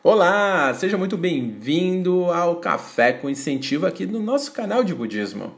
Olá, seja muito bem-vindo ao Café com Incentivo aqui no nosso canal de Budismo.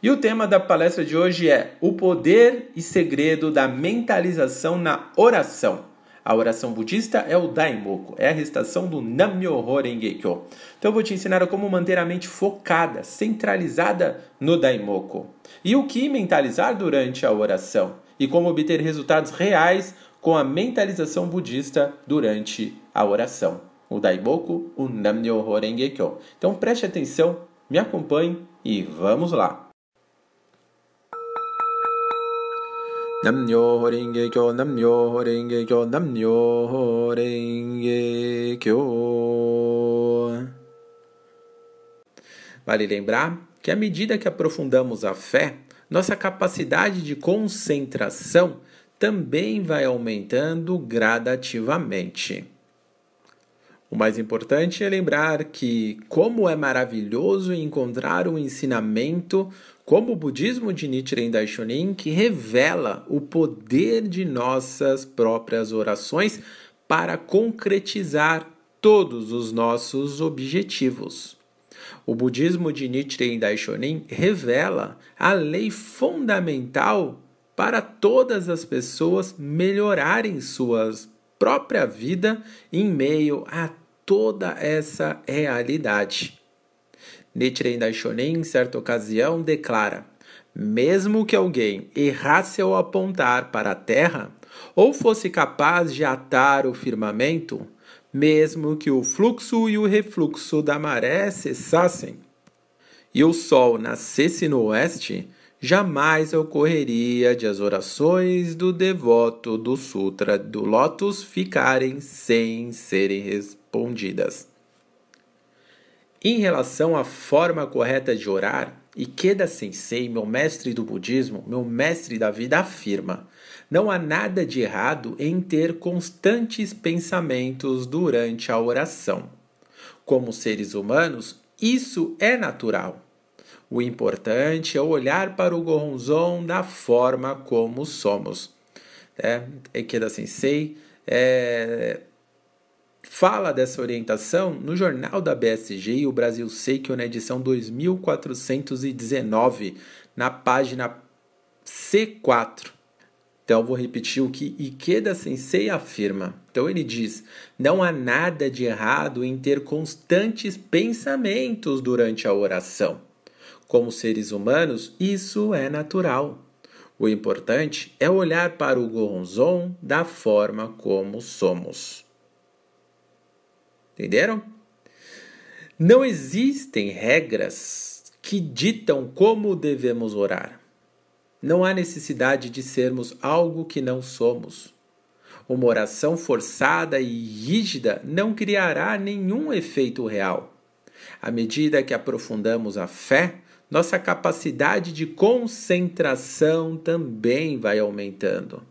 E o tema da palestra de hoje é o poder e segredo da mentalização na oração. A oração budista é o Daimoku, é a recitação do Nam-myoho Renge-kyo. Então eu vou te ensinar como manter a mente focada, centralizada no Daimoku. E o que mentalizar durante a oração. E como obter resultados reais com a mentalização budista durante a oração o Daiboku, o Nam-myoho Renge-kyo. Então preste atenção, me acompanhe e vamos lá! Nam-myoho Renge-kyo, Nam-myoho Renge-kyo, Nam-myoho Renge-kyo. Vale lembrar que à medida que aprofundamos a fé, nossa capacidade de concentração também vai aumentando gradativamente. O mais importante é lembrar que, como é maravilhoso encontrar um ensinamento como o budismo de Nichiren Daishonin, que revela o poder de nossas próprias orações para concretizar todos os nossos objetivos. O budismo de Nichiren Daishonin revela a lei fundamental para todas as pessoas melhorarem sua própria vida em meio a toda essa realidade. Nichiren Daishonin, em certa ocasião, declara: mesmo que alguém errasse ao apontar para a terra, ou fosse capaz de atar o firmamento, mesmo que o fluxo e o refluxo da maré cessassem, e o sol nascesse no oeste, jamais ocorreria de as orações do devoto do Sutra do Lótus ficarem sem serem respondidas. Em relação à forma correta de orar, Ikeda Sensei, meu mestre do budismo, meu mestre da vida, afirma: não há nada de errado em ter constantes pensamentos durante a oração. Como seres humanos, isso é natural. O importante é olhar para o Goronzon da forma como somos. É, Ikeda Sensei é, fala dessa orientação no jornal da BSG e o Brasil Seikyo na edição 2419, na página C4. Então, vou repetir o que Ikeda Sensei afirma. Então, ele diz: não há nada de errado em ter constantes pensamentos durante a oração. Como seres humanos, isso é natural. O importante é olhar para o Goronzon da forma como somos. Entenderam? Não existem regras que ditam como devemos orar. Não há necessidade de sermos algo que não somos. Uma oração forçada e rígida não criará nenhum efeito real. À medida que aprofundamos a fé, nossa capacidade de concentração também vai aumentando.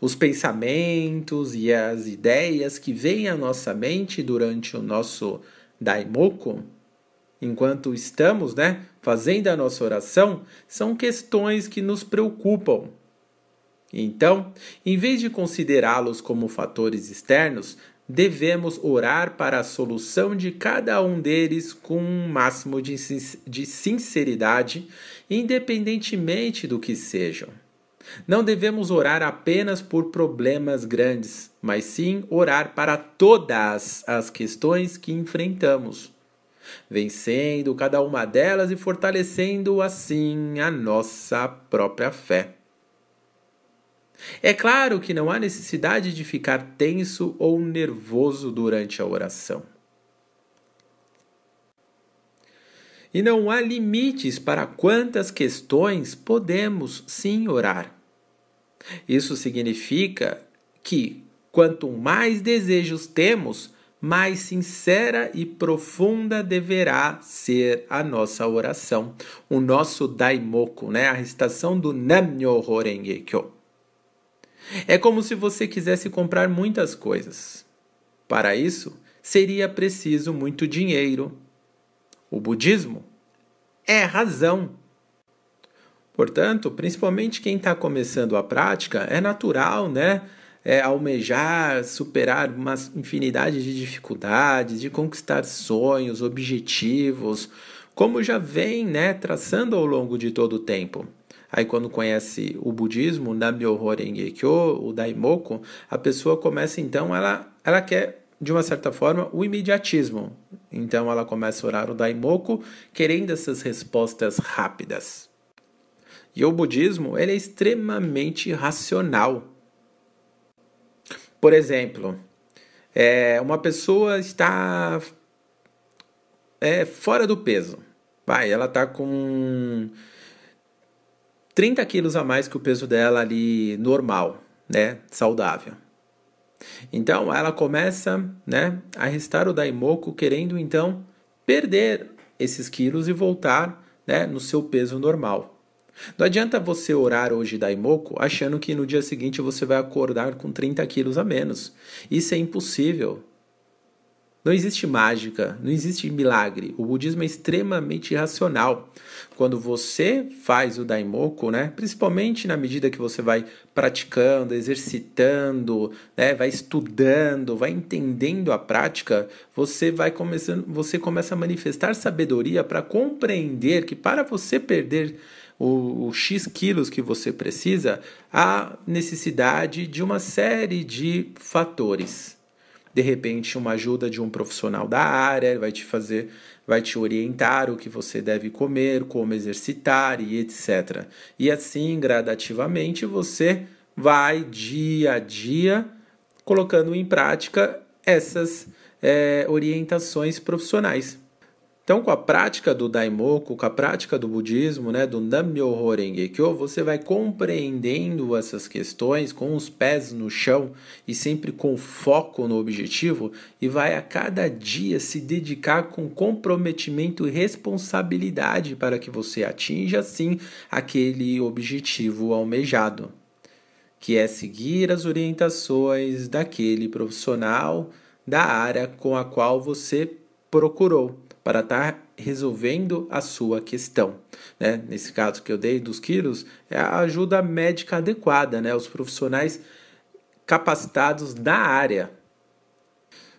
Os pensamentos e as ideias que vêm à nossa mente durante o nosso daimoku, enquanto estamos né, fazendo a nossa oração, são questões que nos preocupam. Então, em vez de considerá-los como fatores externos, devemos orar para a solução de cada um deles com um máximo de, de sinceridade, independentemente do que sejam. Não devemos orar apenas por problemas grandes, mas sim orar para todas as questões que enfrentamos, vencendo cada uma delas e fortalecendo assim a nossa própria fé. É claro que não há necessidade de ficar tenso ou nervoso durante a oração. E não há limites para quantas questões podemos sim orar. Isso significa que quanto mais desejos temos, mais sincera e profunda deverá ser a nossa oração, o nosso daimoku, né? a recitação do Nam-myoho Renge Kyo. É como se você quisesse comprar muitas coisas. Para isso, seria preciso muito dinheiro. O budismo é razão. Portanto, principalmente quem está começando a prática, é natural, né? é, almejar, superar uma infinidade de dificuldades, de conquistar sonhos, objetivos, como já vem né, traçando ao longo de todo o tempo. Aí quando conhece o budismo, Nam-myoho Renge-kyo, o Daimoku, a pessoa começa então, ela, ela quer de uma certa forma o imediatismo. Então ela começa a orar o Daimoku, querendo essas respostas rápidas. E o budismo, ele é extremamente racional. Por exemplo, é, uma pessoa está é, fora do peso. Vai, ela está com 30 quilos a mais que o peso dela ali normal, né? Saudável. Então ela começa né, a restar o Daimoku, querendo então perder esses quilos e voltar né, no seu peso normal. Não adianta você orar hoje Daimoku achando que no dia seguinte você vai acordar com 30 quilos a menos. Isso é impossível. Não existe mágica, não existe milagre. O budismo é extremamente racional. Quando você faz o daimoku, né, principalmente na medida que você vai praticando, exercitando, né, vai estudando, vai entendendo a prática, você vai começando, você começa a manifestar sabedoria para compreender que para você perder o, o X quilos que você precisa, há necessidade de uma série de fatores de repente uma ajuda de um profissional da área vai te fazer, vai te orientar o que você deve comer, como exercitar e etc. E assim, gradativamente, você vai dia a dia colocando em prática essas é, orientações profissionais. Então, com a prática do Daimoku, com a prática do budismo, né, do Nam-myoho Renge-kyo, você vai compreendendo essas questões com os pés no chão e sempre com foco no objetivo e vai a cada dia se dedicar com comprometimento e responsabilidade para que você atinja, assim, aquele objetivo almejado, que é seguir as orientações daquele profissional da área com a qual você procurou para estar tá resolvendo a sua questão. Né? Nesse caso que eu dei dos quilos, é a ajuda médica adequada, né? os profissionais capacitados da área.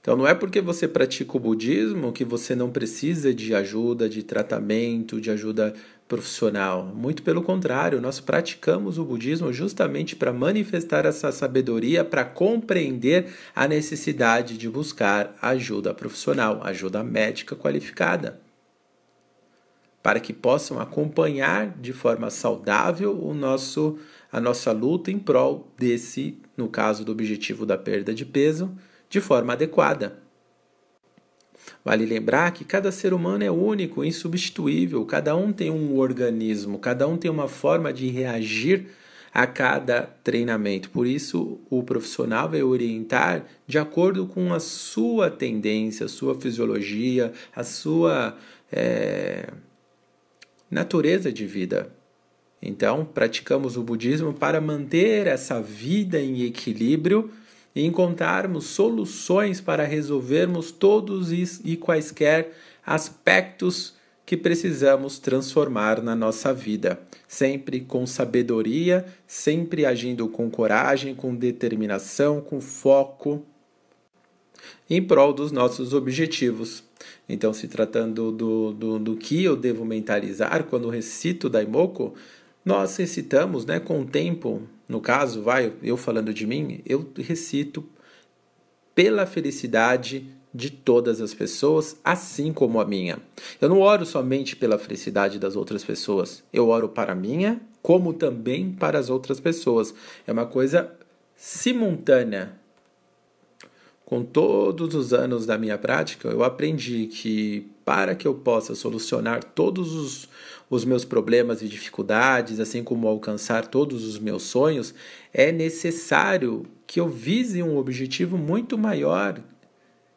Então não é porque você pratica o budismo que você não precisa de ajuda, de tratamento, de ajuda profissional. Muito pelo contrário, nós praticamos o budismo justamente para manifestar essa sabedoria, para compreender a necessidade de buscar ajuda profissional, ajuda médica qualificada, para que possam acompanhar de forma saudável o nosso a nossa luta em prol desse, no caso do objetivo da perda de peso, de forma adequada. Vale lembrar que cada ser humano é único, insubstituível, cada um tem um organismo, cada um tem uma forma de reagir a cada treinamento. Por isso, o profissional vai orientar de acordo com a sua tendência, a sua fisiologia, a sua é, natureza de vida. Então, praticamos o budismo para manter essa vida em equilíbrio e encontrarmos soluções para resolvermos todos e quaisquer aspectos que precisamos transformar na nossa vida, sempre com sabedoria, sempre agindo com coragem, com determinação, com foco em prol dos nossos objetivos. Então, se tratando do, do, do que eu devo mentalizar quando recito Daimoku, nós recitamos né, com o tempo no caso, vai, eu falando de mim, eu recito pela felicidade de todas as pessoas, assim como a minha. Eu não oro somente pela felicidade das outras pessoas, eu oro para a minha, como também para as outras pessoas. É uma coisa simultânea. Com todos os anos da minha prática, eu aprendi que para que eu possa solucionar todos os, os meus problemas e dificuldades, assim como alcançar todos os meus sonhos, é necessário que eu vise um objetivo muito maior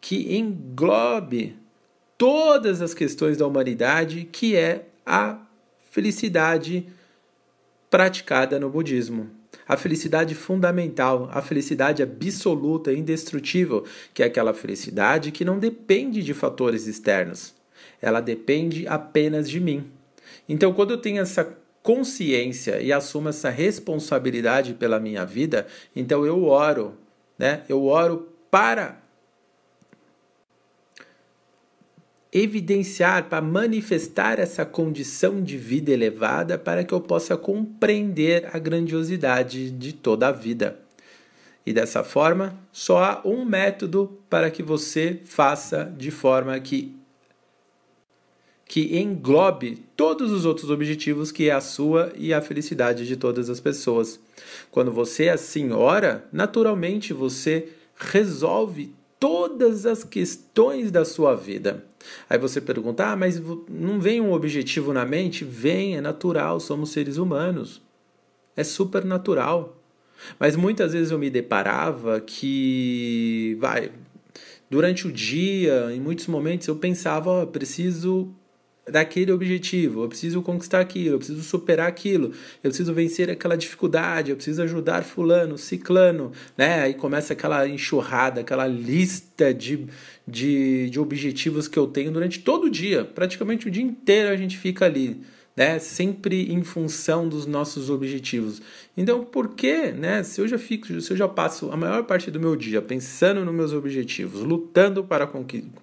que englobe todas as questões da humanidade, que é a felicidade praticada no budismo. A felicidade fundamental, a felicidade absoluta, indestrutível, que é aquela felicidade que não depende de fatores externos. Ela depende apenas de mim. Então, quando eu tenho essa consciência e assumo essa responsabilidade pela minha vida, então eu oro, né? Eu oro para evidenciar, para manifestar essa condição de vida elevada para que eu possa compreender a grandiosidade de toda a vida. E dessa forma, só há um método para que você faça de forma que que englobe todos os outros objetivos que é a sua e a felicidade de todas as pessoas. Quando você assim ora, naturalmente você resolve todas as questões da sua vida. Aí você pergunta: ah, mas não vem um objetivo na mente? Vem, é natural, somos seres humanos. É super natural. Mas muitas vezes eu me deparava que, vai, durante o dia, em muitos momentos eu pensava: oh, preciso daquele objetivo, eu preciso conquistar aquilo, eu preciso superar aquilo, eu preciso vencer aquela dificuldade, eu preciso ajudar fulano, ciclano, né? Aí começa aquela enxurrada, aquela lista de, de, de objetivos que eu tenho durante todo o dia, praticamente o dia inteiro a gente fica ali né? Sempre em função dos nossos objetivos. Então, por que, né? Se eu já fico, se eu já passo a maior parte do meu dia pensando nos meus objetivos, lutando para,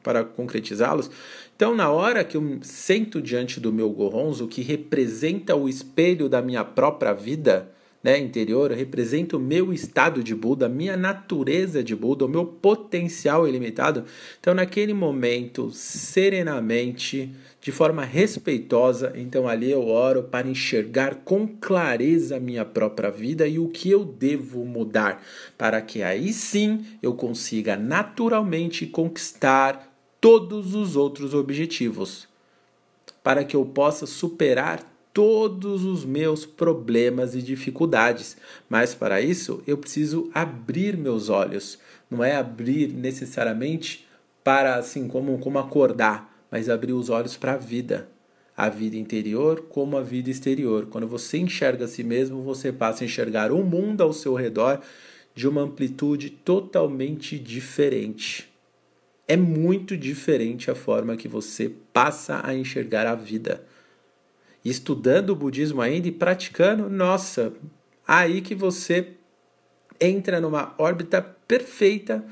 para concretizá-los, então na hora que eu sento diante do meu gorronzo, que representa o espelho da minha própria vida, né, interior, representa o meu estado de Buda, a minha natureza de Buda, o meu potencial ilimitado. Então, naquele momento, serenamente, de forma respeitosa, então ali eu oro para enxergar com clareza a minha própria vida e o que eu devo mudar, para que aí sim eu consiga naturalmente conquistar todos os outros objetivos, para que eu possa superar todos os meus problemas e dificuldades. Mas para isso eu preciso abrir meus olhos, não é abrir necessariamente para assim como como acordar mas abrir os olhos para a vida, a vida interior como a vida exterior. Quando você enxerga a si mesmo, você passa a enxergar o mundo ao seu redor de uma amplitude totalmente diferente. É muito diferente a forma que você passa a enxergar a vida. Estudando o budismo ainda e praticando, nossa, aí que você entra numa órbita perfeita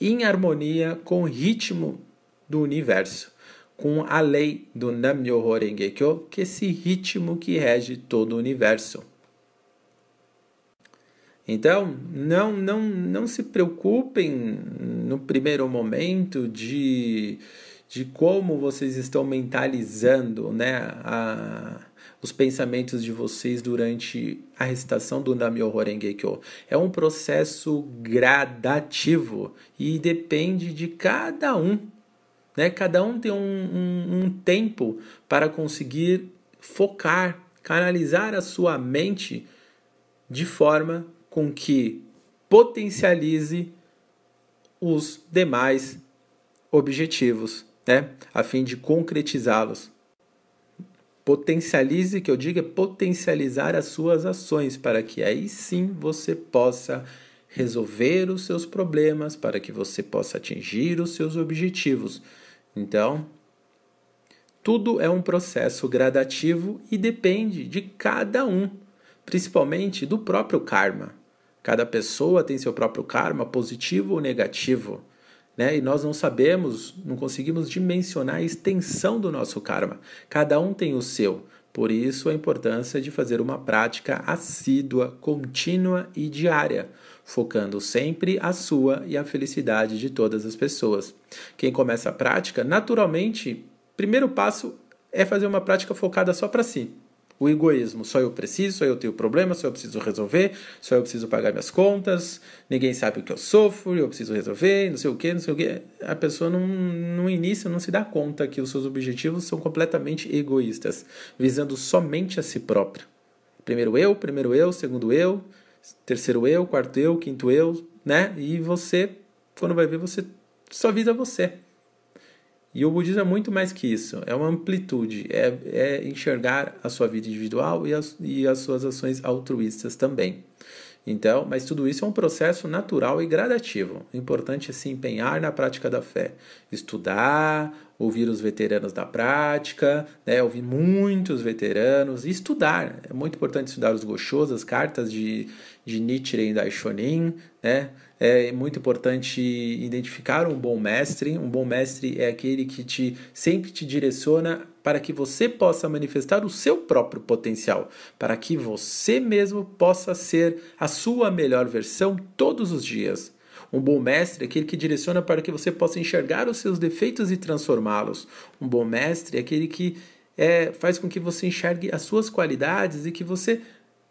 em harmonia com o ritmo do universo com a lei do Nam-myoho Renge-kyo, que é esse ritmo que rege todo o universo. Então, não, não, não se preocupem no primeiro momento de, de como vocês estão mentalizando né, a, os pensamentos de vocês durante a recitação do Nam-myoho Renge-kyo. É um processo gradativo e depende de cada um né? Cada um tem um, um, um tempo para conseguir focar, canalizar a sua mente de forma com que potencialize os demais objetivos, né? a fim de concretizá-los. Potencialize, que eu digo, é potencializar as suas ações, para que aí sim você possa resolver os seus problemas, para que você possa atingir os seus objetivos. Então, tudo é um processo gradativo e depende de cada um, principalmente do próprio karma. Cada pessoa tem seu próprio karma, positivo ou negativo. Né? E nós não sabemos, não conseguimos dimensionar a extensão do nosso karma. Cada um tem o seu. Por isso, a importância de fazer uma prática assídua, contínua e diária, focando sempre a sua e a felicidade de todas as pessoas. Quem começa a prática, naturalmente, primeiro passo é fazer uma prática focada só para si. O egoísmo, só eu preciso, só eu tenho problema, só eu preciso resolver, só eu preciso pagar minhas contas, ninguém sabe o que eu sofro, eu preciso resolver, não sei o que, não sei o que. A pessoa não, no início não se dá conta que os seus objetivos são completamente egoístas, visando somente a si próprio. Primeiro eu, primeiro eu, segundo eu, terceiro eu, quarto eu, quinto eu, né? E você, quando vai ver, você só visa você. E o budismo é muito mais que isso, é uma amplitude, é, é enxergar a sua vida individual e as, e as suas ações altruístas também. Então, mas tudo isso é um processo natural e gradativo. O importante é se empenhar na prática da fé, estudar, ouvir os veteranos da prática, né, ouvir muitos veteranos e estudar. É muito importante estudar os Goshos, as cartas de, de Nichiren e Daishonin, né? É muito importante identificar um bom mestre. Um bom mestre é aquele que te sempre te direciona para que você possa manifestar o seu próprio potencial, para que você mesmo possa ser a sua melhor versão todos os dias. Um bom mestre é aquele que direciona para que você possa enxergar os seus defeitos e transformá-los. Um bom mestre é aquele que é, faz com que você enxergue as suas qualidades e que você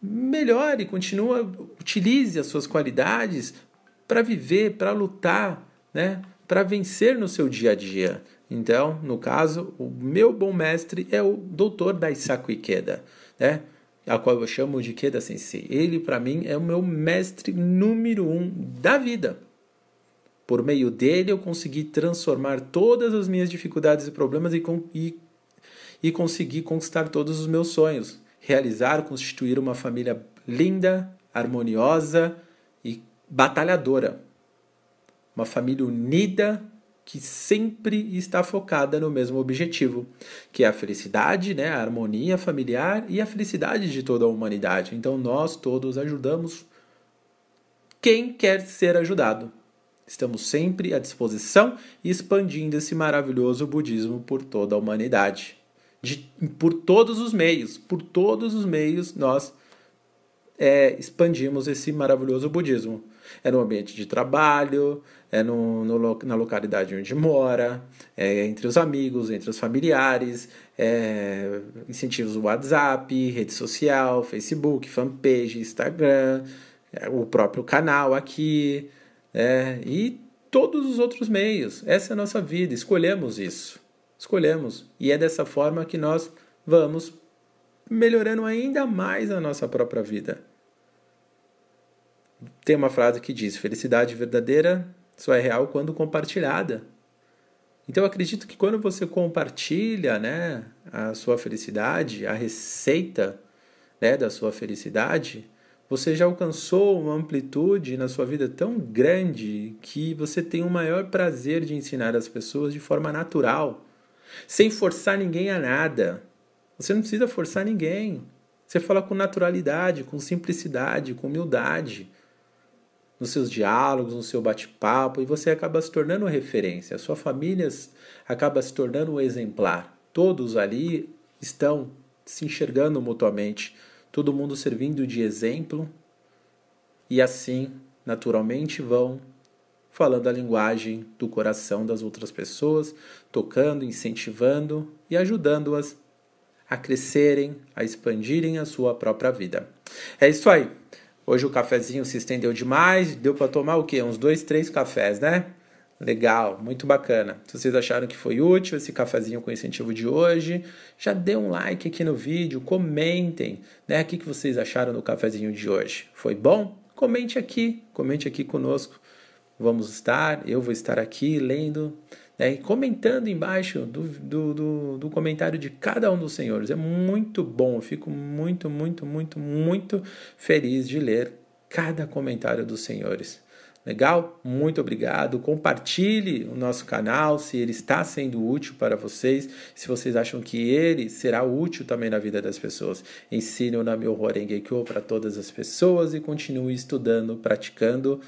melhore, continue, utilize as suas qualidades para viver, para lutar, né? para vencer no seu dia a dia. Então, no caso, o meu bom mestre é o doutor Daisaku Ikeda, né? a qual eu chamo de Ikeda Sensei. Ele, para mim, é o meu mestre número um da vida. Por meio dele, eu consegui transformar todas as minhas dificuldades e problemas e, e, e conseguir conquistar todos os meus sonhos. Realizar, constituir uma família linda, harmoniosa e batalhadora. Uma família unida que sempre está focada no mesmo objetivo, que é a felicidade, né, a harmonia familiar e a felicidade de toda a humanidade. Então nós todos ajudamos quem quer ser ajudado. Estamos sempre à disposição e expandindo esse maravilhoso budismo por toda a humanidade. De, por todos os meios, por todos os meios nós é, expandimos esse maravilhoso budismo. É no ambiente de trabalho, é no, no na localidade onde mora, é entre os amigos, entre os familiares, é, incentivos WhatsApp, rede social, Facebook, fanpage, Instagram, é, o próprio canal aqui, é, e todos os outros meios. Essa é a nossa vida, escolhemos isso. Escolhemos. E é dessa forma que nós vamos melhorando ainda mais a nossa própria vida. Tem uma frase que diz: felicidade verdadeira só é real quando compartilhada. Então eu acredito que quando você compartilha né, a sua felicidade, a receita né, da sua felicidade, você já alcançou uma amplitude na sua vida tão grande que você tem o maior prazer de ensinar as pessoas de forma natural, sem forçar ninguém a nada. Você não precisa forçar ninguém. Você fala com naturalidade, com simplicidade, com humildade, nos seus diálogos, no seu bate-papo, e você acaba se tornando referência. A sua família acaba se tornando um exemplar. Todos ali estão se enxergando mutuamente todo mundo servindo de exemplo, e assim, naturalmente, vão falando a linguagem do coração das outras pessoas, tocando, incentivando e ajudando-as a crescerem, a expandirem a sua própria vida. É isso aí. Hoje o cafezinho se estendeu demais, deu para tomar o quê? Uns dois, três cafés, né? Legal, muito bacana. Se vocês acharam que foi útil esse cafezinho com incentivo de hoje, já dê um like aqui no vídeo, comentem, né? O que vocês acharam do cafezinho de hoje? Foi bom? Comente aqui, comente aqui conosco. Vamos estar, eu vou estar aqui lendo né, e comentando embaixo do, do, do, do comentário de cada um dos senhores. É muito bom, eu fico muito, muito, muito, muito feliz de ler cada comentário dos senhores. Legal? Muito obrigado. Compartilhe o nosso canal se ele está sendo útil para vocês, se vocês acham que ele será útil também na vida das pessoas. Ensine o Namyo Horengekyo para todas as pessoas e continue estudando, praticando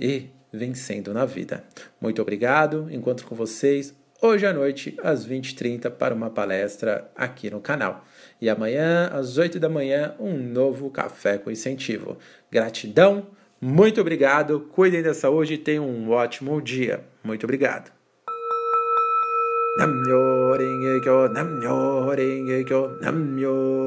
e vencendo na vida. Muito obrigado. Encontro com vocês hoje à noite às 20h30 para uma palestra aqui no canal. E amanhã às 8 da manhã um novo café com incentivo. Gratidão. Muito obrigado, cuidem da saúde e tenham um ótimo dia. Muito obrigado. Namyo Namyo Namyo.